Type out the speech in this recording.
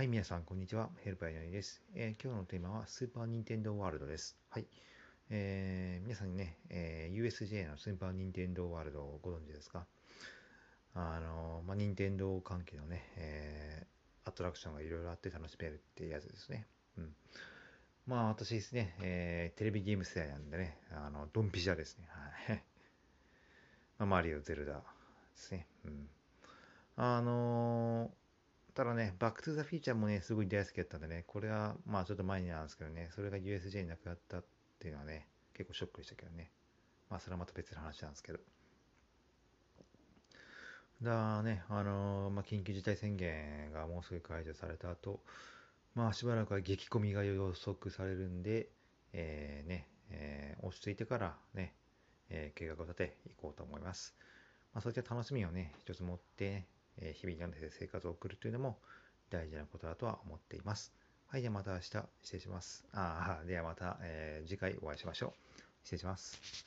はい、皆さん、こんにちは。ヘルパーのりです、えー、今日のテーマはスーパー・ニンテンドー・ワールドです。はい。えー、皆さんにね、えー、USJ のスーパー・ニンテンドー・ワールドをご存知ですか？あの、まあ、ニンテンドー関係のね、えー、アトラクションがいろいろあって楽しめるってやつですね。うん。まあ、私ですね、えー、テレビゲーム世代なんでね、あの、ドンピシャですね。はい。まあ、マリオ、ゼルダですね。うん。あのーただね、バックトゥザフィーチャーもね、すごい大好きだったんでね、これはまあちょっと前になんですけどね、それが USJ になくなったっていうのはね、結構ショックでしたけどね。まあそれはまた別の話なんですけど。だね、あのー、まあ、緊急事態宣言がもうすぐ解除された後、まあしばらくは激混みが予測されるんで、えー、ね、えー、落ち着いてからね、え計画を立ていこうと思います。まあそういった楽しみをね、一つ持って、ね、え日々の生活を送るというのも大事なことだとは思っています。はい、ではまた明日失礼します。ああ、ではまた、えー、次回お会いしましょう。失礼します。